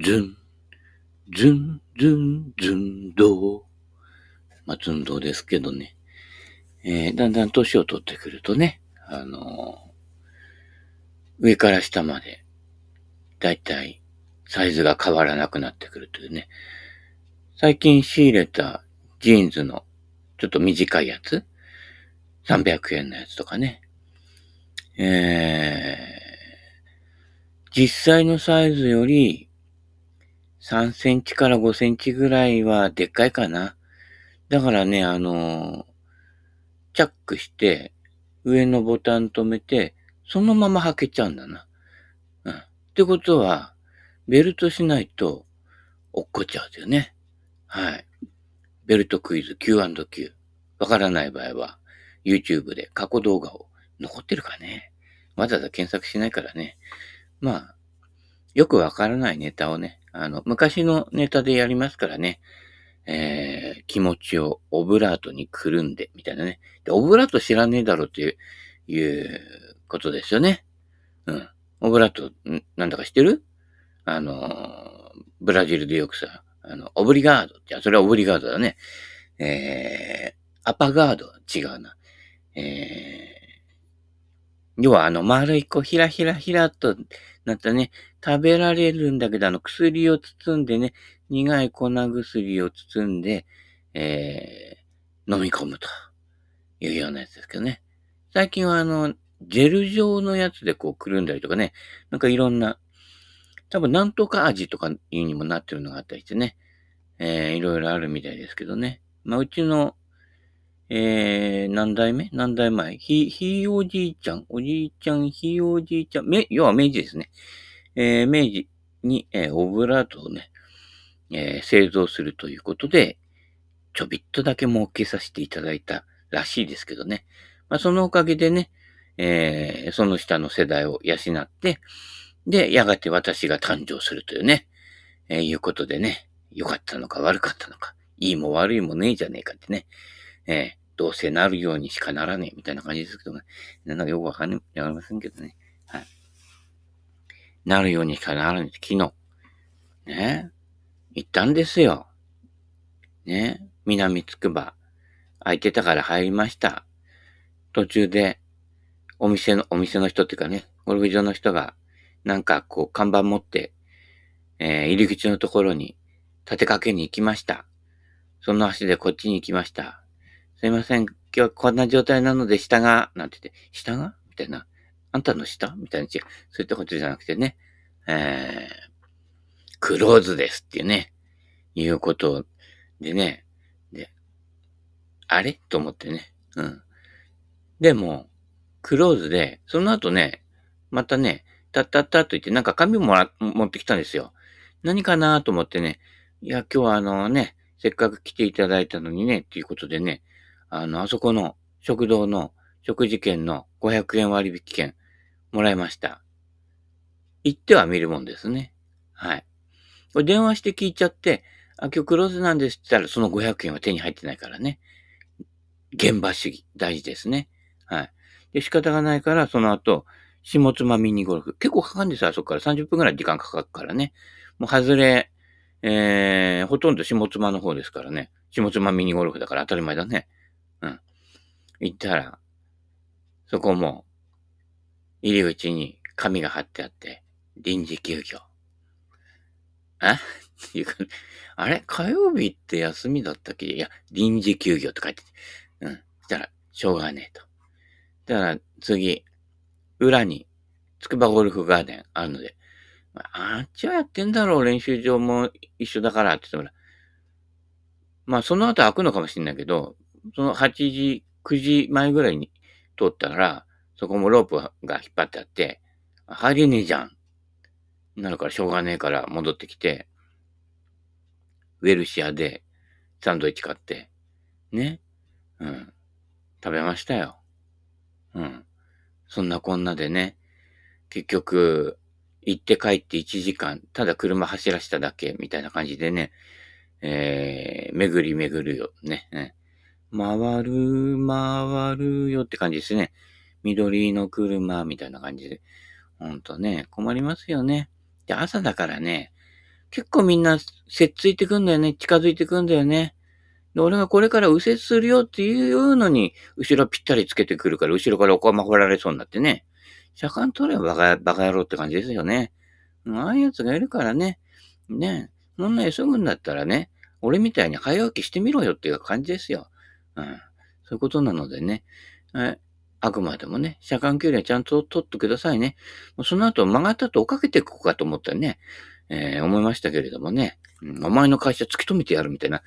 ずん、ずん、ずん、ずんどう。まあ、ずんどうですけどね。えー、だんだん年を取ってくるとね、あのー、上から下まで、だいたいサイズが変わらなくなってくるというね。最近仕入れたジーンズのちょっと短いやつ ?300 円のやつとかね。えー、実際のサイズより3センチから5センチぐらいはでっかいかな。だからね、あの、チャックして、上のボタン止めて、そのまま履けちゃうんだな。うん。ってことは、ベルトしないと、落っこっちゃうんですよね。はい。ベルトクイズ Q&Q。わからない場合は、YouTube で過去動画を残ってるかね。わざわざ検索しないからね。まあ、よくわからないネタをね、あの、昔のネタでやりますからね。えー、気持ちをオブラートにくるんで、みたいなね。で、オブラート知らねえだろっていう、いうことですよね。うん。オブラート、なんだか知ってる？あの、ブラジルでよくさ、あの、オブリガード。じゃあ、それはオブリガードだね。えー、アパガード違うな。えー、要はあの、丸いこひらひらひらっとなったね、食べられるんだけど、あの、薬を包んでね、苦い粉薬を包んで、えー、飲み込むというようなやつですけどね。最近はあの、ジェル状のやつでこうくるんだりとかね、なんかいろんな、多分なんとか味とかいうにもなってるのがあったりしてね、えー、いろいろあるみたいですけどね。まあ、うちのえー、何代目？何代前？ひ、ひいおじいちゃん、おじいちゃん、ひいおじいちゃん、め、要は明治ですね。えー、明治に、えー、オブラートをね、えー、製造するということで、ちょびっとだけ儲けさせていただいたらしいですけどね。まあ、そのおかげでね、えー、その下の世代を養って、で、やがて私が誕生するというね、えー、いうことでね、良かったのか悪かったのか、いいも悪いもねえじゃねえかってね、えー、どうせなるようにしかならねえ、みたいな感じですけどね。なんかよくわかんねえ、わかりませんけどね。はい。なるようにしかならねえ昨日、ね、行ったんですよ。ね、南つくば、空いてたから入りました。途中で、お店の、お店の人っていうかね、ゴルフ場の人が、なんかこう、看板持って、えー、入り口のところに立てかけに行きました。その足でこっちに行きました。すいません、今日はこんな状態なので下が、なんて言って、下が？みたいな。あんたの下みたいな。そういったことじゃなくてね、えー、クローズですっていうね、いうことでね、で、あれ？と思ってね、うん。でも、クローズで、その後ね、またね、たったったと言って、なんか紙もら、持ってきたんですよ。何かなと思ってね、いや、今日はあのね、せっかく来ていただいたのにね、っていうことでね、あの、あそこの食堂の食事券の500円割引券もらいました。行っては見るもんですね。はい。これ電話して聞いちゃって、あ、今日クローズなんですって言ったらその500円は手に入ってないからね。現場主義、大事ですね。はい。で、仕方がないから、その後、下妻ミニゴルフ。結構かかるんですよ、あそこから30分くらい時間かかるからね。もう外れ、えー、ほとんど下妻の方ですからね。下妻ミニゴルフだから当たり前だね。うん。行ったら、そこも、入り口に紙が貼ってあって、臨時休業。あっていうか、あれ？火曜日って休みだったっけ？いや、臨時休業って書いてて。うん。したら、しょうがねえと。だから、次、裏に、つくばゴルフガーデンあるので、あ、っちはやってんだろう、練習場も一緒だからって言ってもらまあ、その後開くのかもしれないけど、その8時、9時前ぐらいに通ったら、そこもロープが引っ張ってあって、入れねえじゃん。なるからしょうがねえから戻ってきて、ウェルシアでサンドイッチ買って、ね。うん。食べましたよ。うん。そんなこんなでね、結局、行って帰って1時間、ただ車走らせただけ、みたいな感じでね、えー、巡り巡るよ、ね。ね回る、回るよって感じですね。緑の車みたいな感じで。ほんとね、困りますよね。で、朝だからね、結構みんな、せっついてくんだよね。近づいてくんだよね。で、俺がこれから右折するよっていうのに、後ろぴったりつけてくるから、後ろからおこま掘られそうになってね。車間取ればバカ、バカ野郎って感じですよね。ああいう奴がいるからね。ねそんな急ぐんだったらね、俺みたいに早起きしてみろよっていう感じですよ。うん。そういうことなのでね。あくまでもね、車間距離はちゃんと取ってくださいね。その後曲がったと追っかけていこうかと思ったね、えー、思いましたけれどもね、お前の会社突き止めてやるみたいな、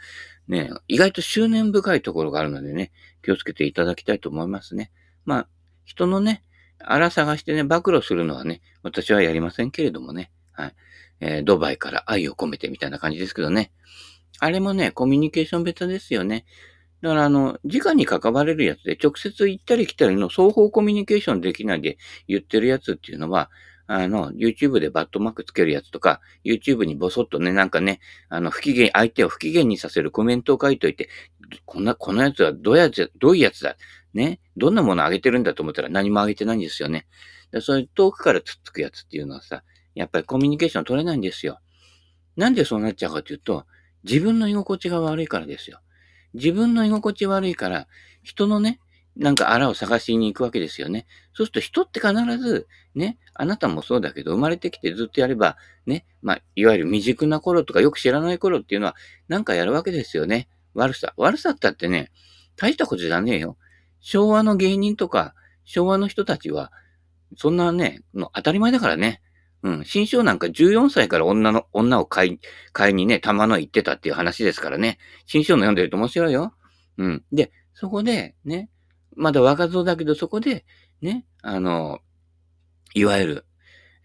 ね、意外と執念深いところがあるのでね、気をつけていただきたいと思いますね。まあ、人のね、荒探してね、暴露するのはね、私はやりませんけれどもね、はい。えー、ドバイから愛を込めてみたいな感じですけどね。あれもね、コミュニケーションベタですよね。だからあの、直に関われるやつで直接行ったり来たりの双方コミュニケーションできないで言ってるやつっていうのは、あの、YouTube でバットマークつけるやつとか、YouTube にボソッとね、なんかね、あの、不機嫌、相手を不機嫌にさせるコメントを書いといて、こんな、このやつはどうやつ、どういうやつだね。どんなものあげてるんだと思ったら何もあげてないんですよね。そういう遠くからつっつくやつっていうのはさ、やっぱりコミュニケーション取れないんですよ。なんでそうなっちゃうかというと、自分の居心地が悪いからですよ。自分の居心地悪いから、人のね、なんかあらを探しに行くわけですよね。そうすると人って必ず、ね、あなたもそうだけど、生まれてきてずっとやれば、ね、まあ、いわゆる未熟な頃とかよく知らない頃っていうのは、なんかやるわけですよね。悪さ。悪さったってね、大したことじゃねえよ。昭和の芸人とか、昭和の人たちは、そんなね、当たり前だからね。うん。新章なんか14歳から女の、女を買い、買いにね、玉の行ってたっていう話ですからね。新章の読んでると面白いよ。うん。で、そこで、ね、まだ若造だけど、そこで、ね、あの、いわゆる、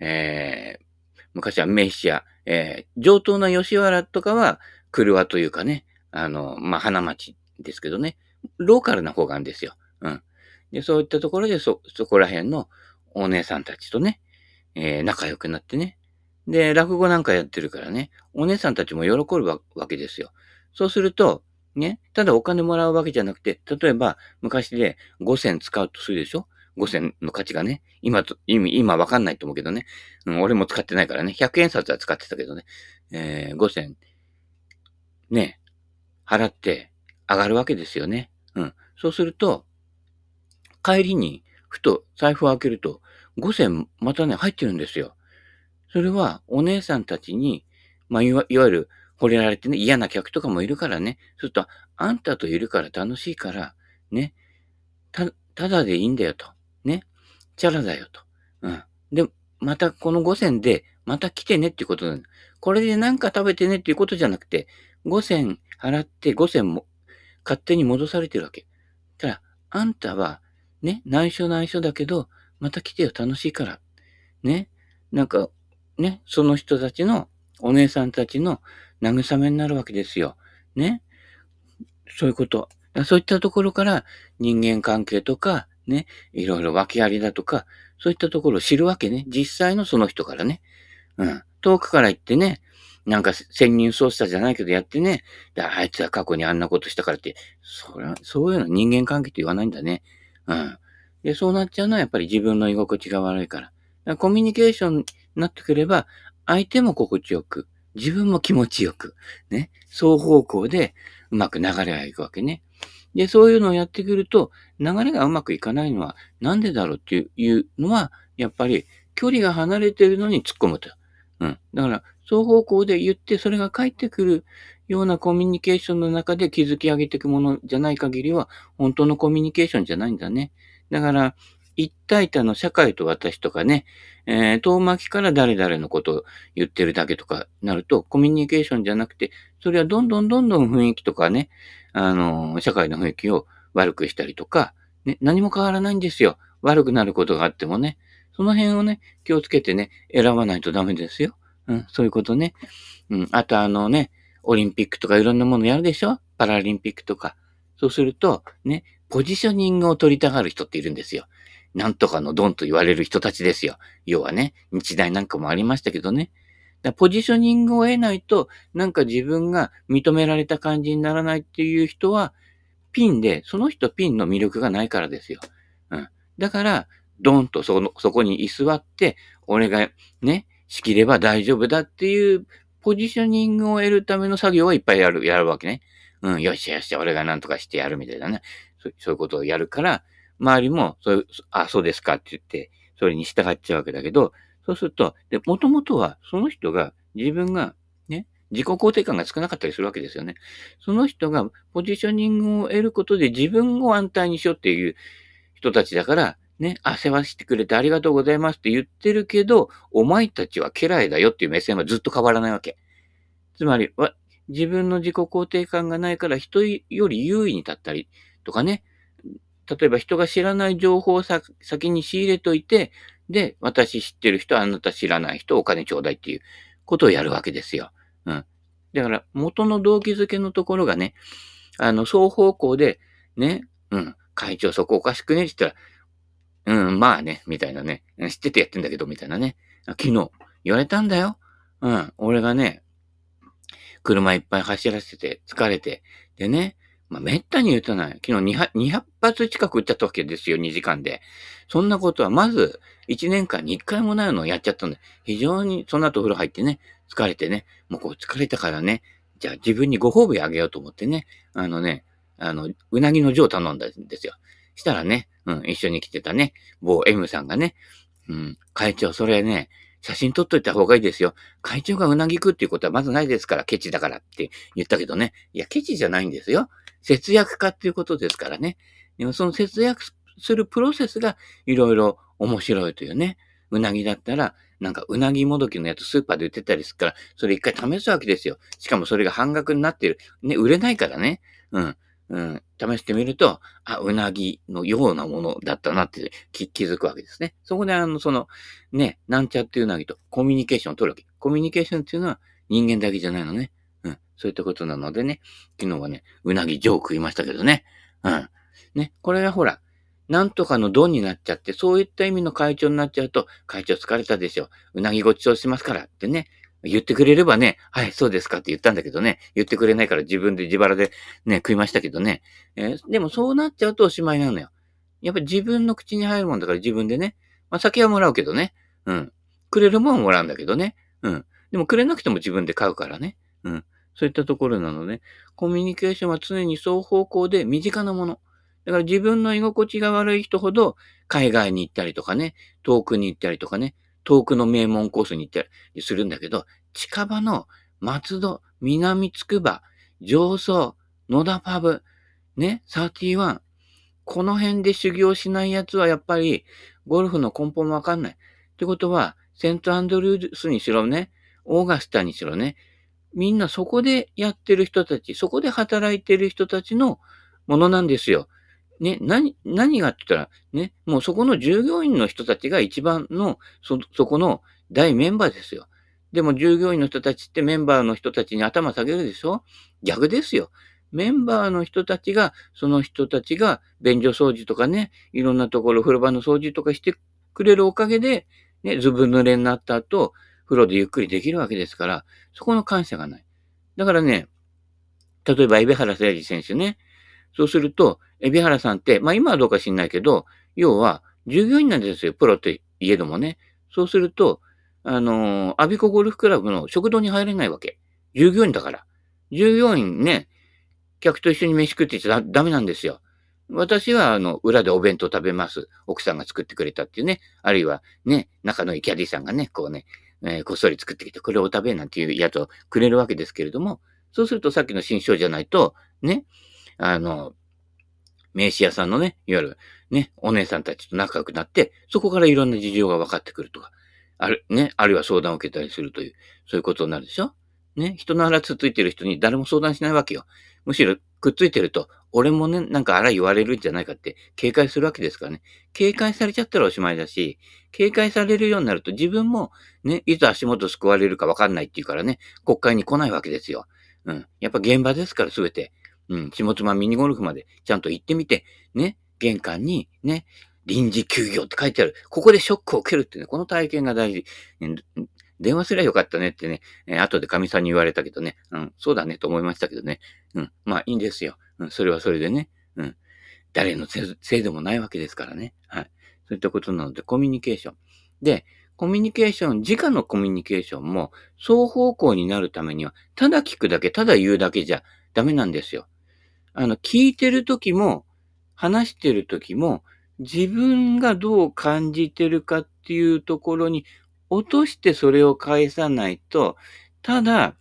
えー、昔は名詞や、えー、上等な吉原とかは、車というかね、あの、まあ、花町ですけどね、ローカルな方があるんですよ。うん。で、そういったところで、そ、そこら辺のお姉さんたちとね、えー、仲良くなってね。で、落語なんかやってるからね、お姉さんたちも喜ぶわけですよ。そうすると、ね。ただお金もらうわけじゃなくて、例えば昔で5銭使うとするでしょ ?5 銭の価値がね。今と、意味、今わかんないと思うけどね。うん、俺も使ってないからね。100円札は使ってたけどね。えー、5銭、ね、払って上がるわけですよね。うん。そうすると、帰りに、ふと財布を開けると、5銭またね、入ってるんですよ。それは、お姉さんたちに、まあ、いわゆる、惚れられてね、嫌な客とかもいるからね。そうすると、あんたといるから楽しいから、ね。た、ただでいいんだよと。ね。チャラだよと。うん。で、またこの5銭で、また来てねっていうことなの。これで何か食べてねっていうことじゃなくて、5銭払って5銭も勝手に戻されてるわけ。ただ、あんたは、ね、内緒内緒だけど、また来てよ、楽しいから。ね。なんか、ね、その人たちの、お姉さんたちの慰めになるわけですよ。ね。そういうこと。そういったところから人間関係とか、ね、いろいろ訳ありだとか、そういったところを知るわけね。実際のその人からね。うん。遠くから行ってね、なんか潜入捜査じゃないけどやってね、あいつは過去にあんなことしたからって、それは、そういうの人間関係って言わないんだね。うん。で、そうなっちゃうのはやっぱり自分の居心地が悪いから。からコミュニケーションになってくれば、相手も心地よく、自分も気持ちよく、ね、双方向でうまく流れがいくわけね。で、そういうのをやってくると、流れがうまくいかないのはなんでだろうっていうのは、やっぱり距離が離れてるのに突っ込むと。うん。だから、双方向で言ってそれが返ってくるようなコミュニケーションの中で築き上げていくものじゃない限りは、本当のコミュニケーションじゃないんだね。だから、一体多の社会と私とかね、えー、遠巻きから誰々のことを言ってるだけとかなると、コミュニケーションじゃなくて、それはどんどんどんどん雰囲気とかね、あのー、社会の雰囲気を悪くしたりとか、ね、何も変わらないんですよ。悪くなることがあってもね。その辺をね、気をつけてね、選ばないとダメですよ。うん、そういうことね。うん、あとあのね、オリンピックとかいろんなものやるでしょ？パラリンピックとか。そうすると、ね、ポジショニングを取りたがる人っているんですよ。なんとかのドンと言われる人たちですよ。要はね、日大なんかもありましたけどね。ポジショニングを得ないと、なんか自分が認められた感じにならないっていう人は、ピンで、その人ピンの魅力がないからですよ。うん。だから、ドンとその、そこに居座って、俺がね、仕切れば大丈夫だっていうポジショニングを得るための作業はいっぱいやる、やるわけね。うん、よしよし、俺が何とかしてやるみたいなね。そういうことをやるから、周りも、そう、あ、そうですかって言って、それに従っちゃうわけだけど、そうすると、で、もともとは、その人が、自分が、ね、自己肯定感が少なかったりするわけですよね。その人がポジショニングを得ることで自分を安泰にしようっていう人たちだから、ね、あ、世話してくれてありがとうございますって言ってるけど、お前たちは家来だよっていう目線はずっと変わらないわけ。つまり、自分の自己肯定感がないから人より優位に立ったりとかね、例えば人が知らない情報を先に仕入れといて、で、私知ってる人、あなた知らない人、お金ちょうだいっていうことをやるわけですよ。うん。だから、元の動機づけのところがね、あの、双方向で、ね、うん、会長そこおかしくねって言ったら、うん、まあね、みたいなね、知っててやってんだけど、みたいなね。昨日、言われたんだよ。うん、俺がね、車いっぱい走らせて疲れて、でね、まあ、めったに言うとない。昨日 200, 200発近く撃っちゃったわけですよ、2時間で。そんなことは、まず、1年間に1回もないのをやっちゃったんで、非常に、その後風呂入ってね、疲れてね、もうこう疲れたからね、じゃあ自分にご褒美あげようと思ってね、あのね、あの、うなぎの錠頼んだんですよ。したらね、うん、一緒に来てたね、某 M さんがね、うん、会長、それね、写真撮っといた方がいいですよ。会長がうなぎ食うっていうことはまずないですから、ケチだからって言ったけどね。いや、ケチじゃないんですよ。節約家っていうことですからね。でもその節約するプロセスがいろいろ面白いというね。うなぎだったら、なんかうなぎもどきのやつスーパーで売ってたりするから、それ一回試すわけですよ。しかもそれが半額になってる。ね、売れないからね。うん。うん、試してみると、あ、うなぎのようなものだったなって気づくわけですね。そこであの、その、ね、なんちゃってうなぎとコミュニケーションを取るわけ。コミュニケーションっていうのは人間だけじゃないのね。うんそういったことなのでね、昨日はね、うなぎジョー食いましたけどね。うん。ね、これがほら、なんとかのドンになっちゃって、そういった意味の会長になっちゃうと、会長疲れたでしょ。うなぎごちそうしますからってね、言ってくれればね、はい、そうですかって言ったんだけどね、言ってくれないから自分で自腹でね、食いましたけどね。えー、でもそうなっちゃうとおしまいなのよ。やっぱり自分の口に入るもんだから自分でね、まあ酒はもらうけどね、うん。くれるもんもらうんだけどね、うん。でもくれなくても自分で買うからね、うん。そういったところなので、コミュニケーションは常に双方向で身近なもの。だから自分の居心地が悪い人ほど海外に行ったりとかね、遠くに行ったりとかね、遠くの名門コースに行ったりするんだけど、近場の松戸、南つくば、上層、野田パブ、ね、31。この辺で修行しない奴はやっぱりゴルフの根本もわかんない。ってことは、セントアンドルースにしろね、オーガスタにしろね、みんなそこでやってる人たち、そこで働いてる人たちのものなんですよ。ね、何、何がって言ったら、ね、もうそこの従業員の人たちが一番の、そ、そこの大メンバーですよ。でも従業員の人たちってメンバーの人たちに頭下げるでしょ？逆ですよ。メンバーの人たちが、その人たちが便所掃除とかね、いろんなところ、風呂場の掃除とかしてくれるおかげで、ね、ずぶ濡れになった後、風呂でゆっくりできるわけですから、そこの感謝がない。だからね、例えば、海老原誠二選手ね。そうすると、海老原さんって、まあ今はどうか知んないけど、要は、従業員なんですよ。プロといえどもね。そうすると、あのー、アビコゴルフクラブの食堂に入れないわけ。従業員だから。従業員ね、客と一緒に飯食ってちゃダメなんですよ。私は、あの、裏でお弁当食べます。奥さんが作ってくれたっていうね。あるいは、ね、仲のいいキャディさんがね、こうね、えー、こっそり作ってきて、これを食べなんていうやつをくれるわけですけれども、そうするとさっきの新章じゃないと、ね、あの、名刺屋さんのね、いわゆるね、お姉さんたちと仲良くなって、そこからいろんな事情が分かってくるとか、ある、ね、あるいは相談を受けたりするという、そういうことになるでしょ？ね、人の腹つついてる人に誰も相談しないわけよ。むしろくっついてると、俺もね、なんかあら言われるんじゃないかって警戒するわけですからね。警戒されちゃったらおしまいだし、警戒されるようになると自分もね、いつ足元救われるかわかんないっていうからね、国会に来ないわけですよ。うん。やっぱ現場ですからすべて。うん。下妻ミニゴルフまでちゃんと行ってみて、ね、玄関にね、臨時休業って書いてある。ここでショックを受けるってね、この体験が大事。電話すりゃよかったねってね、えー、後で神さんに言われたけどね、うん、そうだねと思いましたけどね、うん、まあいいんですよ。うん、それはそれでね、うん、誰のせいでもないわけですからね。はい。そういったことなので、コミュニケーション。で、コミュニケーション、直のコミュニケーションも双方向になるためには、ただ聞くだけ、ただ言うだけじゃダメなんですよ。あの、聞いてる時も、話してる時も、自分がどう感じてるかっていうところに落としてそれを返さないと、ただ、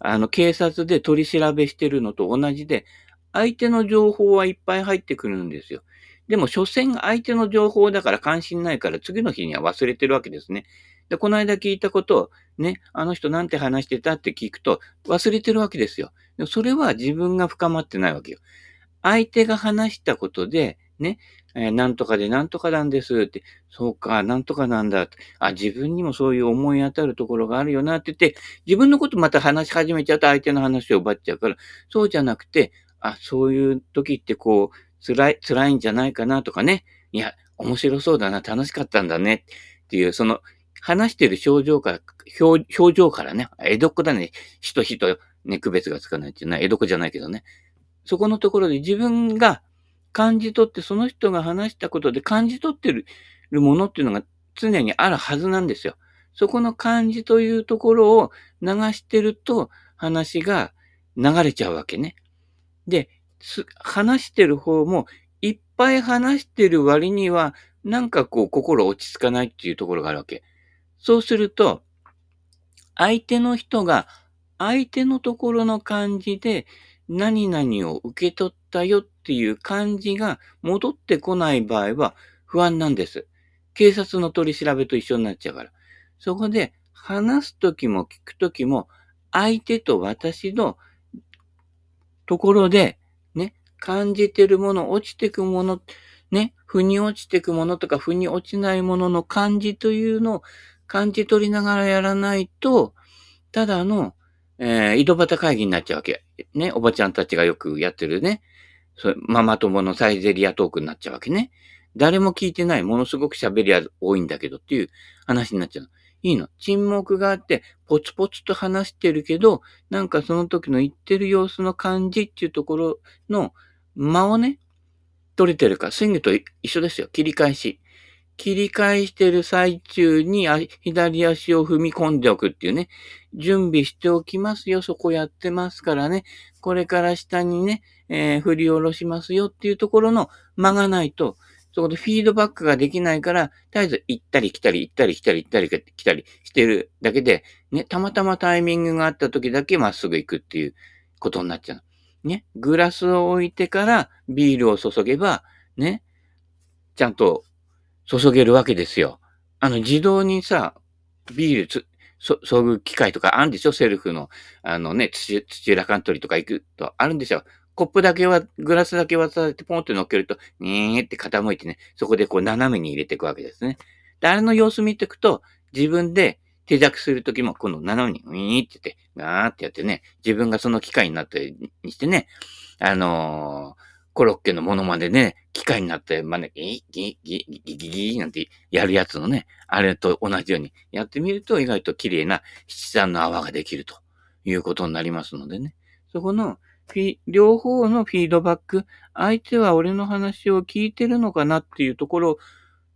あの、警察で取り調べしてるのと同じで、相手の情報はいっぱい入ってくるんですよ。でも、所詮相手の情報だから関心ないから次の日には忘れてるわけですね。で、この間聞いたことを、ね、あの人なんて話してたって聞くと忘れてるわけですよ。でそれは自分が深まってないわけよ。相手が話したことで、ね、えー、なんとかでなんとかなんですって、そうか、なんとかなんだって。あ、自分にもそういう思い当たるところがあるよなって言って、自分のことまた話し始めちゃうと相手の話を奪っちゃうから、そうじゃなくて、あ、そういう時ってこう、辛い、辛いんじゃないかなとかね。いや、面白そうだな、楽しかったんだね。っていう、その、話してる症状から、表表情からね、江戸っ子だね。人人、ね、区別がつかないっていうのは江戸っ子じゃないけどね。そこのところで自分が感じ取って、その人が話したことで感じ取ってるものっていうのが常にあるはずなんですよ。そこの感じというところを流してると話が流れちゃうわけね。で、話してる方もいっぱい話してる割には、なんかこう心落ち着かないっていうところがあるわけ。そうすると、相手の人が相手のところの感じで何々を受け取ったよっていう感じが戻ってこない場合は不安なんです。警察の取り調べと一緒になっちゃうから。そこで話すときも聞くときも相手と私のところで、ね、感じてるもの、落ちてくもの、ね、腑に落ちてくものとか、腑に落ちないものの感じというのを感じ取りながらやらないと、ただの、えー、井戸端会議になっちゃうわけ。ね、おばちゃんたちがよくやってるね、そママ友のサイゼリアトークになっちゃうわけね。誰も聞いてない、ものすごく喋りは多いんだけどっていう話になっちゃう。いいの。沈黙があって、ポツポツと話してるけど、なんかその時の言ってる様子の感じっていうところの間をね、取れてるか。スイングと一緒ですよ。切り返し。切り返してる最中に左足を踏み込んでおくっていうね。準備しておきますよ。そこやってますからね。これから下にね、えー、振り下ろしますよっていうところの間がないと、そこでフィードバックができないから、絶えず行ったり来たり行ったり来たり行ったり来たりしてるだけで、ね、たまたまタイミングがあった時だけまっすぐ行くっていうことになっちゃう。ね、グラスを置いてからビールを注げば、ね、ちゃんと注げるわけですよ。あの、自動にさ、ビールつ、そ、そういう機械とかあるんでしょセルフの、あのね、土、土浦カントリーとか行くとあるんでしょコップだけは、グラスだけ渡されてポンって乗っけると、にーって傾いてね、そこでこう斜めに入れていくわけですね。で、あれの様子見ていくと、自分で手弱するときも、この斜めに、ウィーって言って、ガーってやってね、自分がその機械になってにしてね、あのー、コロッケのものまでね、機械になって、まあね、ギギギギギギギなんてやるやつのね、あれと同じようにやってみると意外と綺麗な七三の泡ができるということになりますのでね。そこの両方のフィードバック、相手は俺の話を聞いてるのかなっていうところ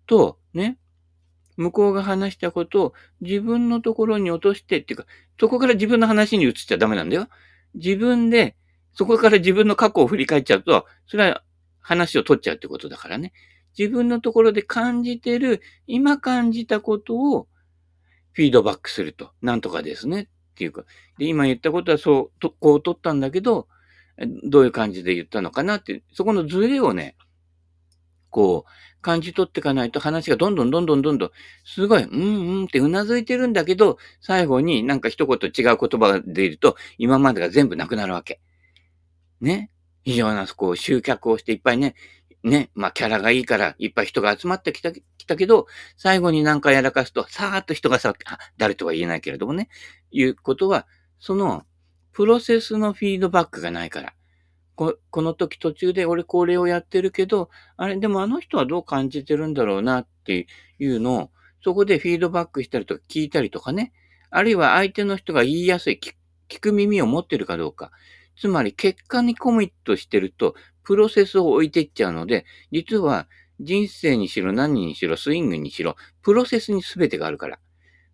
と、ね、向こうが話したことを自分のところに落としてっていうか、そこから自分の話に移っちゃダメなんだよ。自分で、そこから自分の過去を振り返っちゃうと、それは話を取っちゃうってことだからね。自分のところで感じてる、今感じたことをフィードバックすると。なんとかですね。っていうか。で、今言ったことはそう、こう取ったんだけど、どういう感じで言ったのかなって、そこのズレをね、こう、感じ取っていかないと話がどんどんどんどんどんどん、すごい、うんうんってうなずいてるんだけど、最後になんか一言違う言葉が出ると、今までが全部なくなるわけ。ね。非常な、こう、集客をしていっぱいね、ね、まあ、キャラがいいから、いっぱい人が集まってきた、来たけど、最後になんかやらかすと、さーっと人がさ、誰とは言えないけれどもね、いうことは、その、プロセスのフィードバックがないから。ここの時途中で俺これをやってるけど、あれ、でもあの人はどう感じてるんだろうなっていうのを、そこでフィードバックしたりとか聞いたりとかね。あるいは相手の人が言いやすい聞く耳を持ってるかどうか。つまり結果にコミットしてると、プロセスを置いていっちゃうので、実は人生にしろ何にしろスイングにしろ、プロセスに全てがあるから。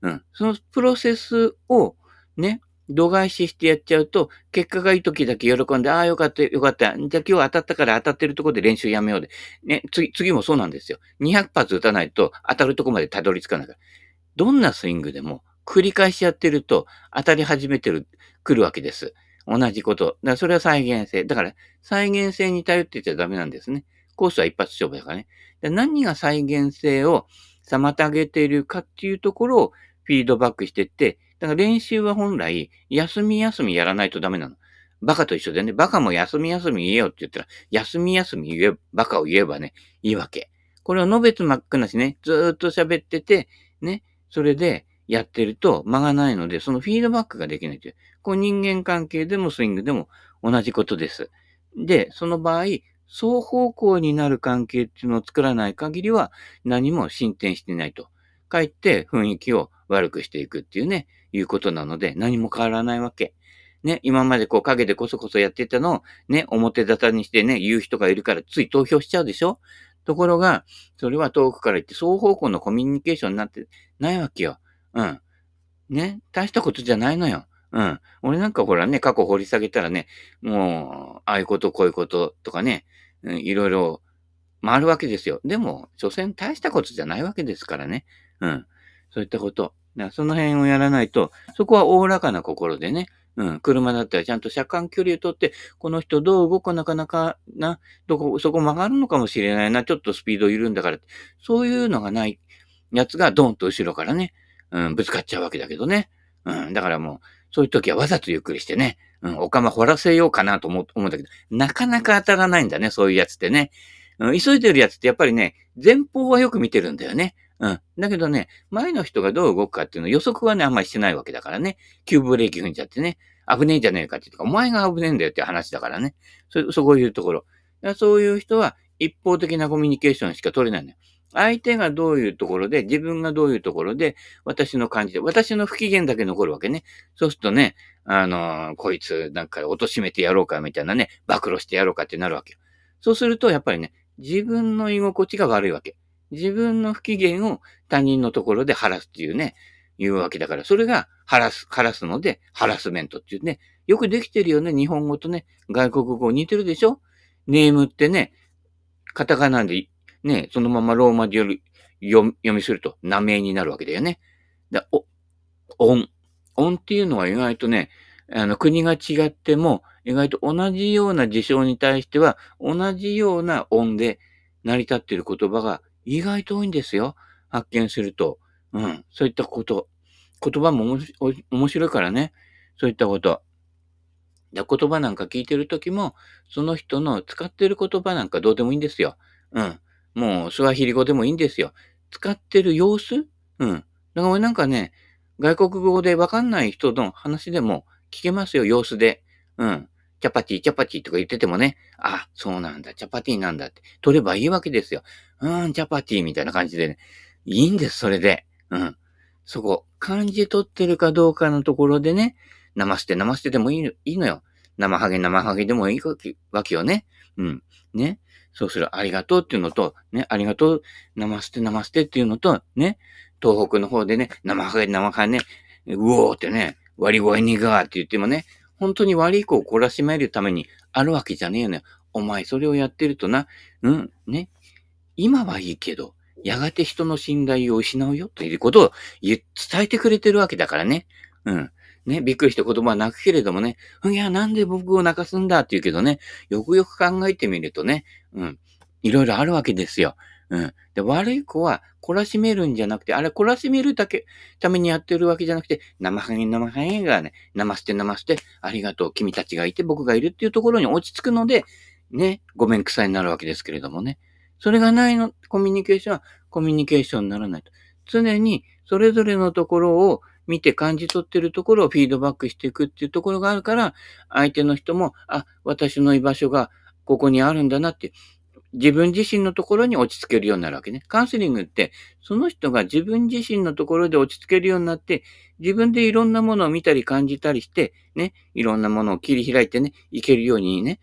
うん。そのプロセスをね、度外視してやっちゃうと、結果がいい時だけ喜んで、ああ、よかった、よかった。じゃあ今日当たったから当たってるとこで練習やめようで。ね、次、次もそうなんですよ。200発打たないと当たるとこまでたどり着かないから。どんなスイングでも繰り返しやってると当たり始めてる、来るわけです。同じこと。だからそれは再現性。だから再現性に頼ってちゃダメなんですね。コースは一発勝負だからね。何が再現性を妨げているかっていうところをフィードバックしていって、だから練習は本来、休み休みやらないとダメなの。バカと一緒でね、バカも休み休み言えよって言ったら、休み休み言え、バカを言えばね、いいわけ。これをのべつまっくなしね、ずーっと喋ってて、ね、それでやってると間がないので、そのフィードバックができないという。こう人間関係でもスイングでも同じことです。で、その場合、双方向になる関係っていうのを作らない限りは何も進展してないと。かえって雰囲気を悪くしていくっていうね、いうことなので何も変わらないわけ。ね、今までこう影でこそこそやってたのをね、表沙汰にしてね、言う人がいるからつい投票しちゃうでしょところが、それは遠くから言って双方向のコミュニケーションになってないわけよ。うん。ね、大したことじゃないのよ。うん。俺なんかほらね、過去掘り下げたらね、もう、ああいうこと、こういうこととかね、うん、いろいろ回るわけですよ。でも、所詮大したことじゃないわけですからね。うん。そういったこと。その辺をやらないと、そこはおおらかな心でね、うん、車だったらちゃんと車間距離をとって、この人どう動くなかなかな、どこ、そこ曲がるのかもしれないな、ちょっとスピードいるんだから、そういうのがないやつがドンと後ろからね、うん、ぶつかっちゃうわけだけどね。うん、だからもう、そういう時はわざとゆっくりしてね、うん、おかま掘らせようかなと思うんだけど、なかなか当たらないんだね、そういうやつってね。うん、急いでるやつってやっぱりね、前方はよく見てるんだよね。うん。だけどね、前の人がどう動くかっていうの予測はね、あんまりしてないわけだからね。急ブレーキ踏んじゃってね。危ねえじゃねえかっていうか、お前が危ねえんだよって話だからね。そ、そこいうところ。そういう人は一方的なコミュニケーションしか取れないのよ。相手がどういうところで、自分がどういうところで、私の感じで、私の不機嫌だけ残るわけね。そうするとね、あのー、こいつなんか貶めてやろうかみたいなね、暴露してやろうかってなるわけよ。そうすると、やっぱりね、自分の居心地が悪いわけ。自分の不機嫌を他人のところで晴らすっていうね、いうわけだから、それが晴らす、晴らすので、ハラスメントっていうね、よくできてるよね、日本語とね、外国語似てるでしょ？ネームってね、カタカナで、ね、そのままローマで読みすると、名名になるわけだよね。だお、音。音っていうのは意外とね、あの、国が違っても、意外と同じような事象に対しては、同じような音で成り立っている言葉が意外と多いんですよ。発見すると。うん。そういったこと。言葉も面白いからね。そういったこと。言葉なんか聞いてるときも、その人の使ってる言葉なんかどうでもいいんですよ。うん。もう、スワヒリ語でもいいんですよ。使ってる様子？うん。だから俺なんかね、外国語でわかんない人の話でも聞けますよ、様子で。うん。チャパティ、チャパティとか言っててもね、あ、そうなんだ、チャパティなんだって、取ればいいわけですよ。うん、チャパティみたいな感じでね、いいんです、それで。うん。そこ、漢字取ってるかどうかのところでね、生捨て生捨てでもいいいいのよ。生ハゲ生ハゲでもいいわけよね。うん。ね。そうする、ありがとうっていうのと、ね、ありがとう、生捨て生捨てっていうのと、ね、東北の方でね、生ハゲ生ハゲね、うおーってね、割り声にがーって言ってもね、本当に悪い子を懲らしめるためにあるわけじゃねえよね。お前それをやってるとな、うん、ね。今はいいけど、やがて人の信頼を失うよということを伝えてくれてるわけだからね。うん。ね、びっくりして言葉は泣くけれどもね、いや、なんで僕を泣かすんだって言うけどね、よくよく考えてみるとね、うん、いろいろあるわけですよ。うん。で、悪い子は懲らしめるんじゃなくて、あれ懲らしめるだけ、ためにやってるわけじゃなくて、生ハゲ生ハゲがね、生捨て生捨て、ありがとう、君たちがいて僕がいるっていうところに落ち着くので、ね、ごめんくさいになるわけですけれどもね。それがないの、コミュニケーションはコミュニケーションにならないと。常にそれぞれのところを見て感じ取ってるところをフィードバックしていくっていうところがあるから、相手の人も、あ、私の居場所がここにあるんだなって、自分自身のところに落ち着けるようになるわけね。カウンセリングって、その人が自分自身のところで落ち着けるようになって、自分でいろんなものを見たり感じたりして、ね、いろんなものを切り開いてね、いけるようにね、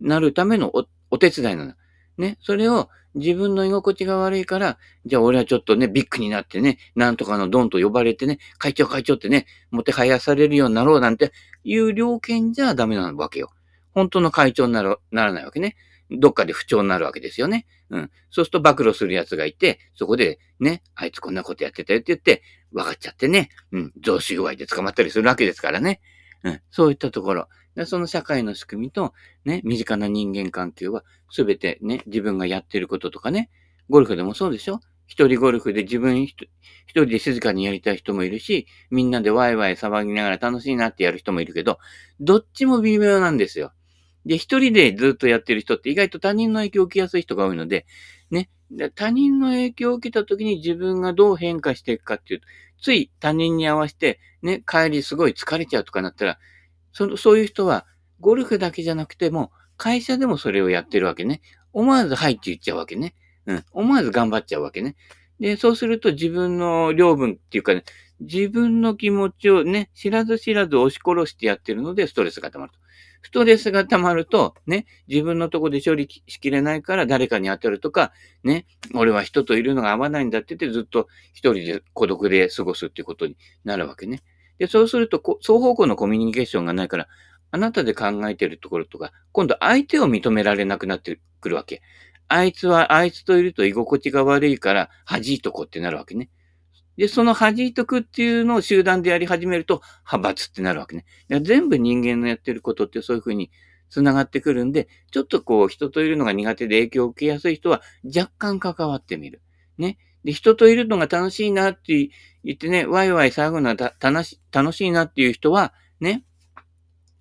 なるためのおお手伝いなの。ね、それを自分の居心地が悪いから、じゃあ俺はちょっとね、ビッグになってね、なんとかのドンと呼ばれてね、会長会長ってね、もてはやされるようになろうなんていう了見じゃダメなわけよ。本当の会長にならならないわけね。どっかで不調になるわけですよね。うん。そうすると暴露する奴がいて、そこでね、あいつこんなことやってたよって言って、分かっちゃってね、うん、増資具合で捕まったりするわけですからね。うん。そういったところ。その社会の仕組みと、ね、身近な人間関係は、すべてね、自分がやってることとかね、ゴルフでもそうでしょ一人ゴルフで自分一人で静かにやりたい人もいるし、みんなでワイワイ騒ぎながら楽しいなってやる人もいるけど、どっちも微妙なんですよ。で、一人でずっとやってる人って意外と他人の影響を受けやすい人が多いので、ね、他人の影響を受けた時に自分がどう変化していくかっていうと、つい他人に合わせて、ね、帰りすごい疲れちゃうとかなったら、そのそういう人は、ゴルフだけじゃなくても、会社でもそれをやってるわけね。思わずはいって言っちゃうわけね。うん。思わず頑張っちゃうわけね。で、そうすると自分の領分っていうかね、自分の気持ちをね、知らず知らず押し殺してやってるのでストレスが溜まると。ストレスが溜まると、ね、自分のとこで処理しきれないから誰かに当たるとか、ね、俺は人といるのが合わないんだって言ってずっと一人で孤独で過ごすっていうことになるわけね。で、そうすると、双方向のコミュニケーションがないから、あなたで考えてるところとか、今度相手を認められなくなってくるわけ。あいつは、あいつといると居心地が悪いから、弾いとこってなるわけね。で、その弾いとくっていうのを集団でやり始めると、派閥ってなるわけね。全部人間のやってることってそういうふうに繋がってくるんで、ちょっとこう、人といるのが苦手で影響を受けやすい人は、若干関わってみる。ね。で、人といるのが楽しいなって言ってね、ワイワイ騒ぐのは楽し楽しいなっていう人は、ね、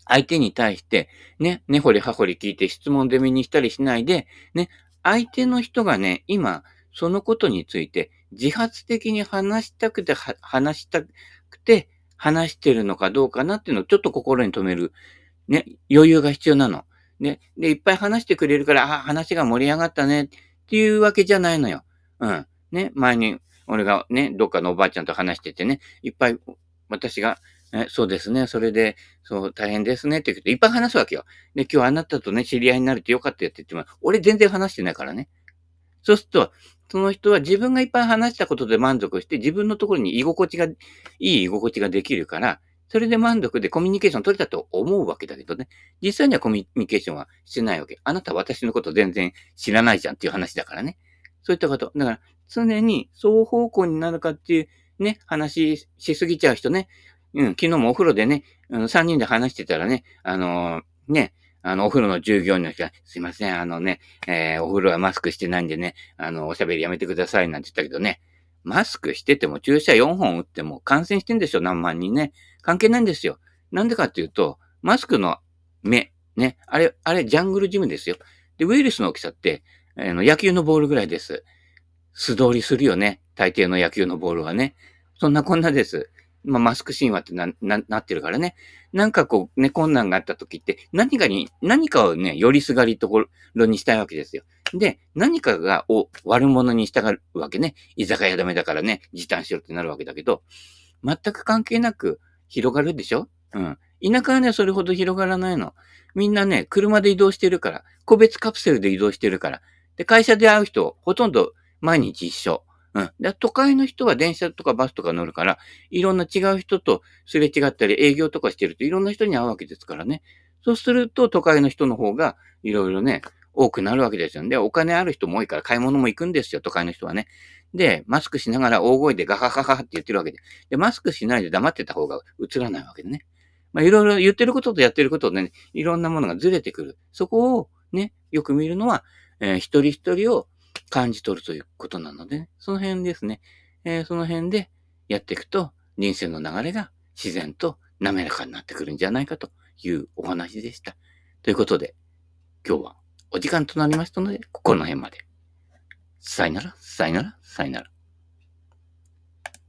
相手に対して、ね、根掘り葉掘り聞いて質問攻めにしたりしないで、ね、相手の人がね、今、そのことについて自発的に話したくて、話したくて、話してるのかどうかなっていうのをちょっと心に留める、ね、余裕が必要なの。ね、で、いっぱい話してくれるから、あ、話が盛り上がったねっていうわけじゃないのよ。うん。ね、前に俺がね、どっかのおばあちゃんと話しててね、いっぱい私が、えそうですね、それで、そう、大変ですねって言うと、いっぱい話すわけよ。で、今日あなたとね、知り合いになれてよかったよって言っても、俺全然話してないからね。そうすると、その人は自分がいっぱい話したことで満足して、自分のところに居心地が、いい居心地ができるから、それで満足でコミュニケーション取れたと思うわけだけどね。実際にはコミュニケーションはしてないわけ。あなた私のこと全然知らないじゃんっていう話だからね。そういったこと。だから、常に双方向になるかっていうね、話しすぎちゃう人ね。うん、昨日もお風呂でね、うん、3人で話してたらね、あのー、ね、あの、お風呂の従業員の人が、すいません、あのね、えー、お風呂はマスクしてないんでね、あの、おしゃべりやめてくださいなんて言ったけどね、マスクしてても注射4本打っても感染してんでしょ、何万人ね。関係ないんですよ。なんでかっていうと、マスクの目、ね、あれ、あれ、ジャングルジムですよ。で、ウイルスの大きさって、あの、野球のボールぐらいです。素通りするよね。大抵の野球のボールはね。そんなこんなです。まあ、マスク神話ってな、な、なってるからね。なんかこう、ね、困難があった時って、何かに、何かをね、よりすがりところにしたいわけですよ。で、何かが、を悪者に従うわけね。居酒屋ダメだからね、時短しろってなるわけだけど、全く関係なく広がるでしょ？うん。田舎はね、それほど広がらないの。みんなね、車で移動してるから、個別カプセルで移動してるから。で、会社で会う人、ほとんど毎日一緒。うん。で、都会の人は電車とかバスとか乗るから、いろんな違う人とすれ違ったり営業とかしてるといろんな人に会うわけですからね。そうすると都会の人の方がいろいろね、多くなるわけですよ。で、お金ある人も多いから買い物も行くんですよ、都会の人はね。で、マスクしながら大声でガハハハって言ってるわけで。で、マスクしないで黙ってた方が映らないわけでね。まあ、いろいろ言ってることとやってることでね、いろんなものがずれてくる。そこをね、よく見るのは、えー、一人一人を感じ取るということなので、その辺ですね。えー、その辺でやっていくと、人生の流れが自然と滑らかになってくるんじゃないかというお話でした。ということで、今日はお時間となりましたので、ここの辺まで。さよなら、さよなら、さよなら。